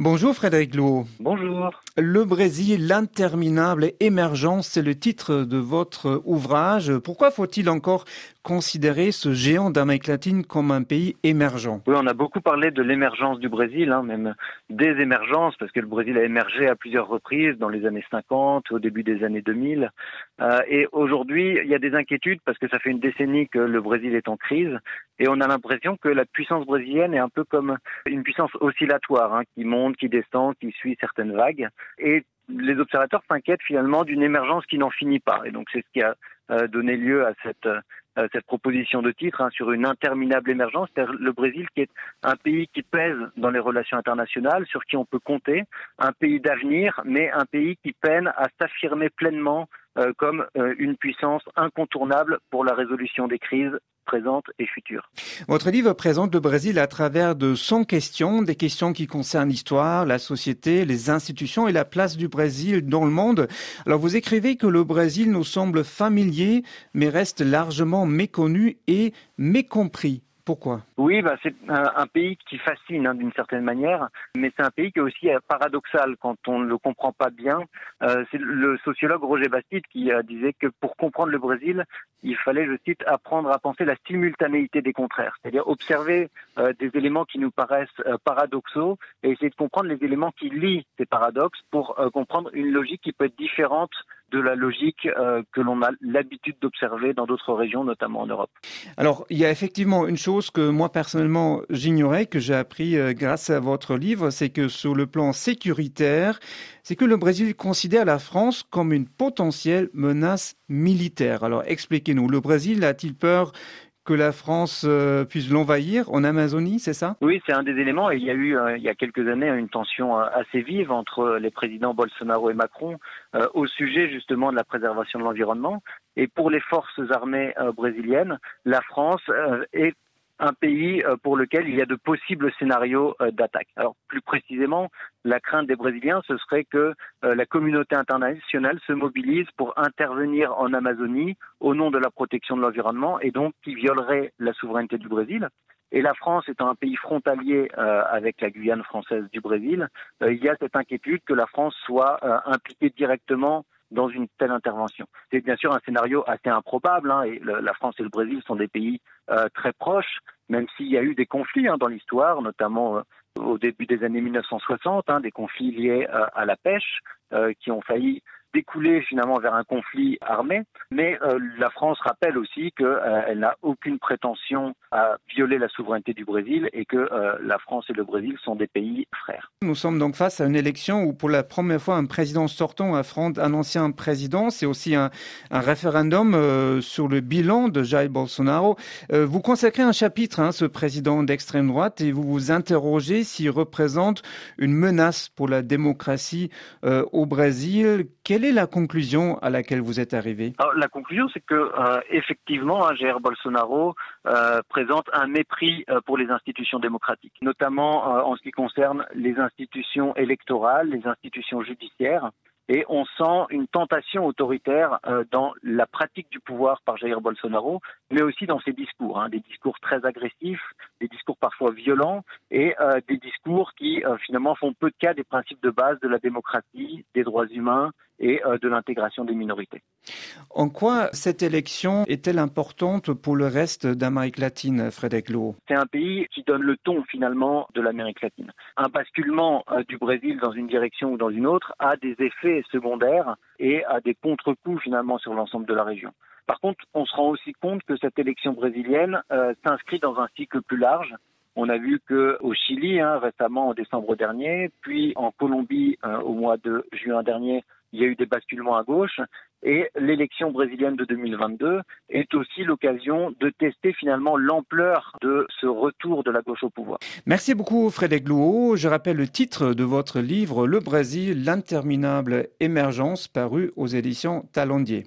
Bonjour Frédéric Louot. Bonjour. Le Brésil, l'interminable émergence, c'est le titre de votre ouvrage. Pourquoi faut-il encore considérer ce géant d'Amérique latine comme un pays émergent? Oui, on a beaucoup parlé de l'émergence du Brésil, hein, même des émergences, parce que le Brésil a émergé à plusieurs reprises dans les années 50, au début des années 2000. Euh, et aujourd'hui, il y a des inquiétudes parce que ça fait une décennie que le Brésil est en crise, et on a l'impression que la puissance brésilienne est un peu comme une puissance oscillatoire, hein, qui monte, qui descend, qui suit certaines vagues. Et les observateurs s'inquiètent finalement d'une émergence qui n'en finit pas. Et donc c'est ce qui a euh, donné lieu à cette, euh, cette proposition de titre hein, sur une interminable émergence, c'est-à-dire le Brésil qui est un pays qui pèse dans les relations internationales, sur qui on peut compter, un pays d'avenir, mais un pays qui peine à s'affirmer pleinement euh, comme une puissance incontournable pour la résolution des crises présente et future. Votre livre présente le Brésil à travers de 100 questions, des questions qui concernent l'histoire, la société, les institutions et la place du Brésil dans le monde. Alors vous écrivez que le Brésil nous semble familier, mais reste largement méconnu et mécompris. Oui, bah, c'est un, pays qui fascine hein, d'une certaine manière, mais c'est un pays qui est aussi euh, paradoxal quand on ne le comprend pas bien. Euh, c'est le sociologue Roger Bastide qui euh, disait que pour comprendre le Brésil, il fallait, je cite, apprendre à penser la simultanéité des contraires, c'est-à-dire observer des éléments qui nous paraissent paradoxaux et essayer de comprendre les éléments qui lient ces paradoxes pour comprendre une logique qui peut être différente de la logique euh, que l'on a l'habitude d'observer dans d'autres régions, notamment en Europe. Alors, il y a effectivement une chose que moi personnellement j'ignorais, que j'ai appris euh, grâce à votre livre, c'est que sur le plan sécuritaire, c'est que le Brésil considère la France comme une potentielle menace militaire. Alors, expliquez-nous, le Brésil a-t-il peur que la France euh, puisse l'envahir en Amazonie, c'est ça? Oui, c'est un des éléments. Il y a eu, euh, il y a quelques années, une tension euh, assez vive entre les présidents Bolsonaro et Macron au sujet justement de la préservation de l'environnement. Et pour les forces armées brésiliennes, la France est un pays euh, pour lequel il y a de possibles scénarios euh, d'attaque. Alors plus précisément, la crainte des Brésiliens, ce serait que euh, la communauté internationale se mobilise pour intervenir en Amazonie au nom de la protection de l'environnement et donc qui violerait la souveraineté du Brésil. Et la France étant un pays frontalier avec la Guyane française du Brésil, il y a cette inquiétude que la France soit impliquée directement dans une telle intervention. C'est bien sûr un scénario assez improbable, hein, et la France et le Brésil sont des pays euh, très proches, même s'il y a eu des conflits hein, dans l'histoire, notamment euh, au début des années 1960, hein, des conflits liés euh, à la pêche qui ont failli découler finalement vers un conflit armé. Mais euh, la France rappelle aussi qu'elle euh, n'a aucune prétention à violer la souveraineté du Brésil et que euh, la France et le Brésil sont des pays frères. Nous sommes donc face à une élection où pour la première fois un président sortant affronte un ancien président. C'est aussi un, un référendum sur le bilan de Jair Bolsonaro. vous consacrez un chapitre à hein, ce président d'extrême droite et vous vous interrogez s'il représente une menace pour la démocratie au Brésil. Quelle est la conclusion à laquelle vous êtes arrivé La conclusion, c'est que euh, effectivement, hein, Jair Bolsonaro euh, présente un mépris euh, pour les institutions démocratiques, notamment en ce qui concerne les institutions électorales, les institutions judiciaires et on sent une tentation autoritaire dans la pratique du pouvoir par Jair Bolsonaro, mais aussi dans ses discours, hein, des discours très agressifs, des discours parfois violents et des discours qui finalement font peu de cas des principes de base de la démocratie, des droits humains et de l'intégration des minorités. En quoi cette élection est-elle importante pour le reste d'Amérique latine, Frédéric Lowe? C'est un pays qui donne le ton finalement de l'Amérique latine. Un basculement du Brésil dans une direction ou dans une autre a des effets secondaires et à des contre-coups finalement sur l'ensemble de la région. Par contre, on se rend aussi compte que cette élection brésilienne euh, s'inscrit dans un cycle plus large. On a vu qu'au Chili, hein, récemment en décembre dernier, puis en Colombie euh, au mois de juin dernier, il y a eu des basculements à gauche. Et l'élection brésilienne de 2022 est aussi l'occasion de tester finalement l'ampleur de ce retour de la gauche au pouvoir. Merci beaucoup Frédéric Louot. Je rappelle le titre de votre livre Le Brésil, l'interminable émergence paru aux éditions Talendier.